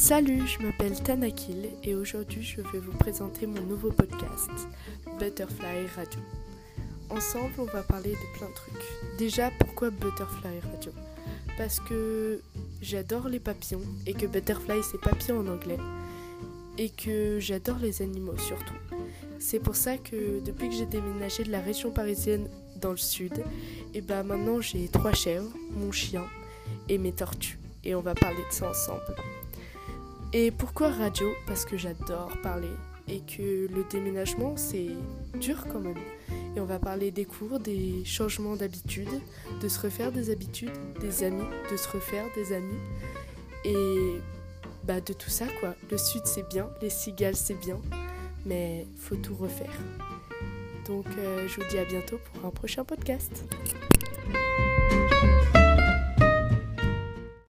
Salut, je m'appelle Tanakil et aujourd'hui je vais vous présenter mon nouveau podcast, Butterfly Radio. Ensemble, on va parler de plein de trucs. Déjà, pourquoi Butterfly Radio? Parce que j'adore les papillons et que Butterfly c'est papillon en anglais et que j'adore les animaux surtout. C'est pour ça que depuis que j'ai déménagé de la région parisienne dans le sud, et ben maintenant j'ai trois chèvres, mon chien et mes tortues et on va parler de ça ensemble. Et pourquoi radio? Parce que j'adore parler et que le déménagement c'est dur quand même. Et on va parler des cours, des changements d'habitude, de se refaire des habitudes, des amis, de se refaire des amis et bah de tout ça quoi. Le sud c'est bien, les cigales c'est bien, mais faut tout refaire. Donc euh, je vous dis à bientôt pour un prochain podcast.